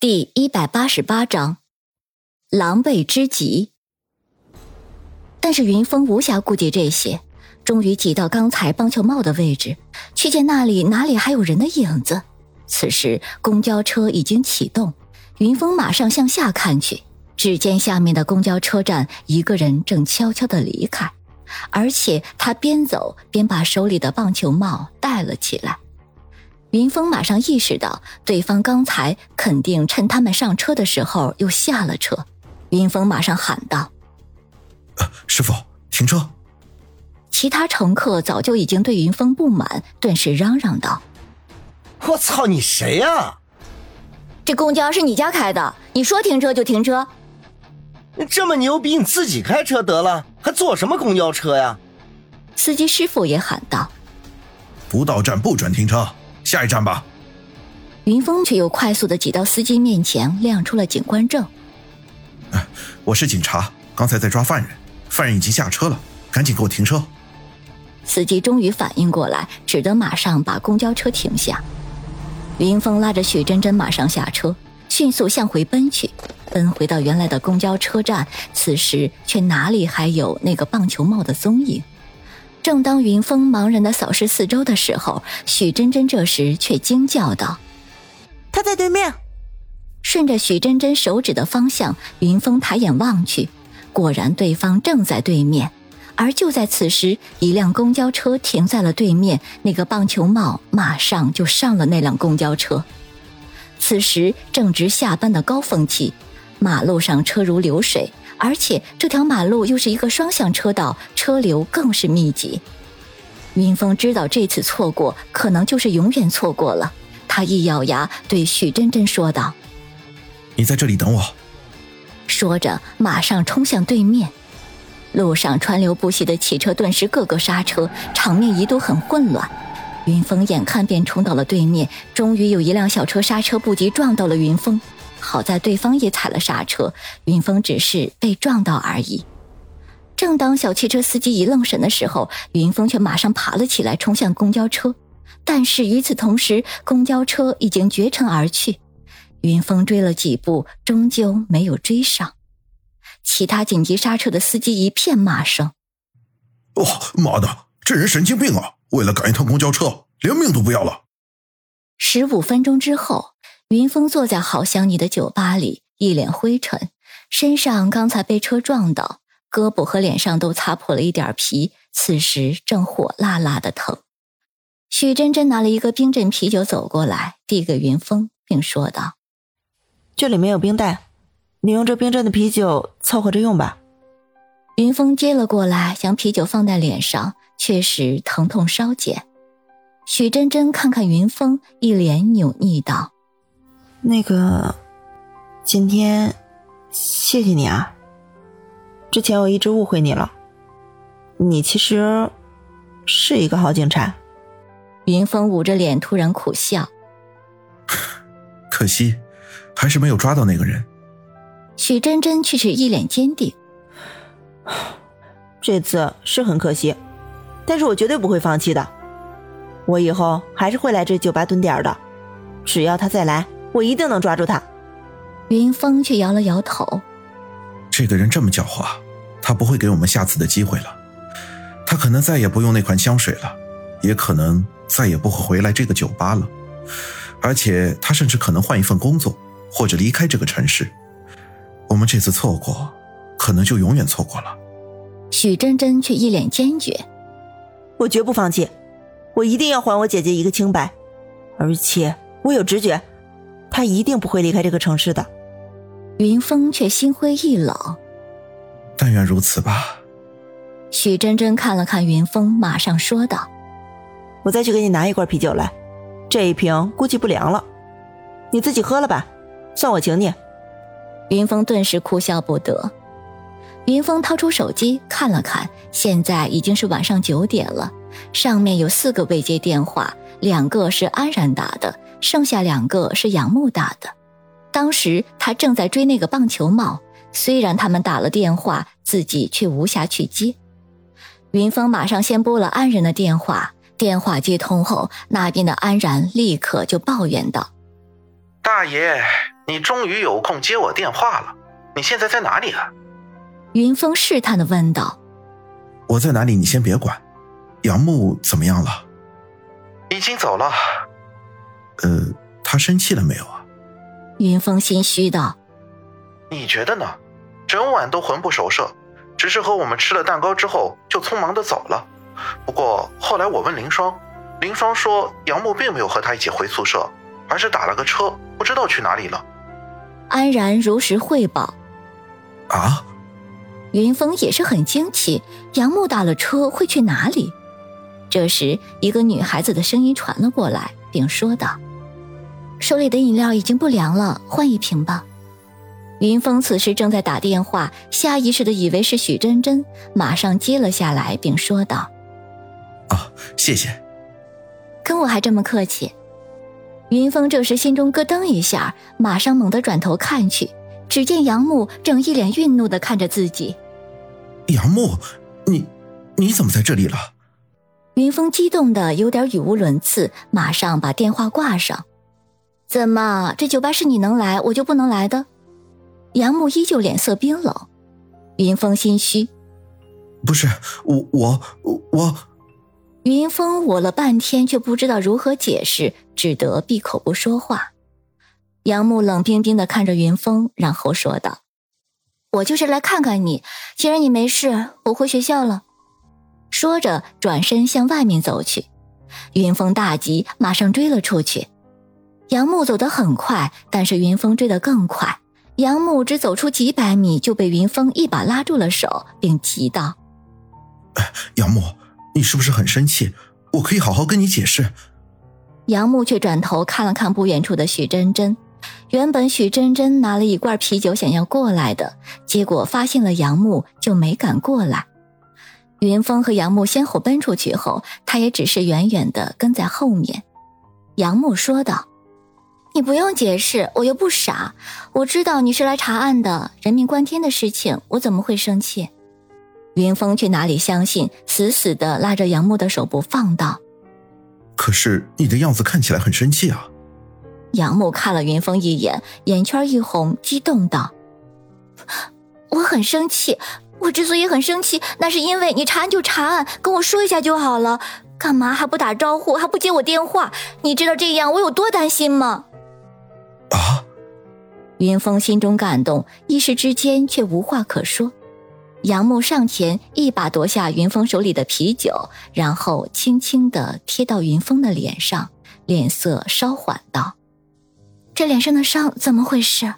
第一百八十八章，狼狈之极。但是云峰无暇顾及这些，终于挤到刚才棒球帽的位置，却见那里哪里还有人的影子。此时公交车已经启动，云峰马上向下看去，只见下面的公交车站，一个人正悄悄的离开，而且他边走边把手里的棒球帽戴了起来。云峰马上意识到，对方刚才肯定趁他们上车的时候又下了车。云峰马上喊道：“师傅，停车！”其他乘客早就已经对云峰不满，顿时嚷嚷道：“我操，你谁呀？这公交是你家开的，你说停车就停车？你这么牛逼，你自己开车得了，还坐什么公交车呀？”司机师傅也喊道：“不到站不准停车。”下一站吧。云峰却又快速的挤到司机面前，亮出了警官证。我是警察，刚才在抓犯人，犯人已经下车了，赶紧给我停车。司机终于反应过来，只得马上把公交车停下。云峰拉着许真真马上下车，迅速向回奔去，奔回到原来的公交车站。此时却哪里还有那个棒球帽的踪影？正当云峰茫然的扫视四周的时候，许真真这时却惊叫道：“他在对面！”顺着许真真手指的方向，云峰抬眼望去，果然对方正在对面。而就在此时，一辆公交车停在了对面，那个棒球帽马上就上了那辆公交车。此时正值下班的高峰期，马路上车如流水。而且这条马路又是一个双向车道，车流更是密集。云峰知道这次错过可能就是永远错过了，他一咬牙对许真真说道：“你在这里等我。”说着，马上冲向对面。路上川流不息的汽车顿时个个刹车，场面一度很混乱。云峰眼看便冲到了对面，终于有一辆小车刹车不及，撞到了云峰。好在对方也踩了刹车，云峰只是被撞到而已。正当小汽车司机一愣神的时候，云峰却马上爬了起来，冲向公交车。但是与此同时，公交车已经绝尘而去。云峰追了几步，终究没有追上。其他紧急刹车的司机一片骂声：“哇，妈的，这人神经病啊！为了赶一趟公交车，连命都不要了。”十五分钟之后。云峰坐在好想你的酒吧里，一脸灰尘，身上刚才被车撞到，胳膊和脸上都擦破了一点皮，此时正火辣辣的疼。许真真拿了一个冰镇啤酒走过来，递给云峰，并说道：“这里没有冰袋，你用这冰镇的啤酒凑合着用吧。”云峰接了过来，将啤酒放在脸上，确实疼痛稍减。许真真看看云峰，一脸扭捏道。那个，今天谢谢你啊。之前我一直误会你了，你其实是一个好警察。云峰捂着脸，突然苦笑。可惜，还是没有抓到那个人。许真真却是一脸坚定。这次是很可惜，但是我绝对不会放弃的。我以后还是会来这酒吧蹲点的，只要他再来。我一定能抓住他。云峰却摇了摇头。这个人这么狡猾，他不会给我们下次的机会了。他可能再也不用那款香水了，也可能再也不会回来这个酒吧了。而且他甚至可能换一份工作，或者离开这个城市。我们这次错过，可能就永远错过了。许真真却一脸坚决。我绝不放弃，我一定要还我姐姐一个清白。而且我有直觉。他一定不会离开这个城市的。云峰却心灰意冷。但愿如此吧。许真真看了看云峰，马上说道：“我再去给你拿一罐啤酒来，这一瓶估计不凉了，你自己喝了吧，算我请你。”云峰顿时哭笑不得。云峰掏出手机看了看，现在已经是晚上九点了，上面有四个未接电话，两个是安然打的。剩下两个是杨木打的，当时他正在追那个棒球帽，虽然他们打了电话，自己却无暇去接。云峰马上先拨了安然的电话，电话接通后，那边的安然立刻就抱怨道：“大爷，你终于有空接我电话了。你现在在哪里啊？云峰试探的问道。我在哪里？你先别管。杨木怎么样了？已经走了。呃，他生气了没有啊？云峰心虚道。你觉得呢？整晚都魂不守舍，只是和我们吃了蛋糕之后就匆忙的走了。不过后来我问林霜，林霜说杨木并没有和他一起回宿舍，而是打了个车，不知道去哪里了。安然如实汇报。啊？云峰也是很惊奇，杨木打了车会去哪里？这时，一个女孩子的声音传了过来，并说道：“手里的饮料已经不凉了，换一瓶吧。”云峰此时正在打电话，下意识的以为是许真真，马上接了下来，并说道：“啊，谢谢，跟我还这么客气。”云峰这时心中咯噔一下，马上猛地转头看去，只见杨木正一脸愠怒的看着自己。杨木，你你怎么在这里了？云峰激动的有点语无伦次，马上把电话挂上。怎么，这酒吧是你能来，我就不能来的？杨木依旧脸色冰冷，云峰心虚。不是我我我。云峰我了半天，却不知道如何解释，只得闭口不说话。杨木冷冰冰的看着云峰，然后说道：“我就是来看看你，既然你没事，我回学校了。”说着，转身向外面走去。云峰大急，马上追了出去。杨木走得很快，但是云峰追得更快。杨木只走出几百米，就被云峰一把拉住了手，并急道：“杨木，你是不是很生气？我可以好好跟你解释。”杨木却转头看了看不远处的许真真。原本许真真拿了一罐啤酒想要过来的，结果发现了杨木，就没敢过来。云峰和杨木先后奔出去后，他也只是远远的跟在后面。杨木说道。你不用解释，我又不傻，我知道你是来查案的，人命关天的事情，我怎么会生气？云峰却哪里相信，死死的拉着杨木的手不放，道：“可是你的样子看起来很生气啊。”杨木看了云峰一眼，眼圈一红，激动道：“我很生气，我之所以很生气，那是因为你查案就查案，跟我说一下就好了，干嘛还不打招呼，还不接我电话？你知道这样我有多担心吗？”啊！云峰心中感动，一时之间却无话可说。杨木上前一把夺下云峰手里的啤酒，然后轻轻的贴到云峰的脸上，脸色稍缓道：“这脸上的伤怎么回事？”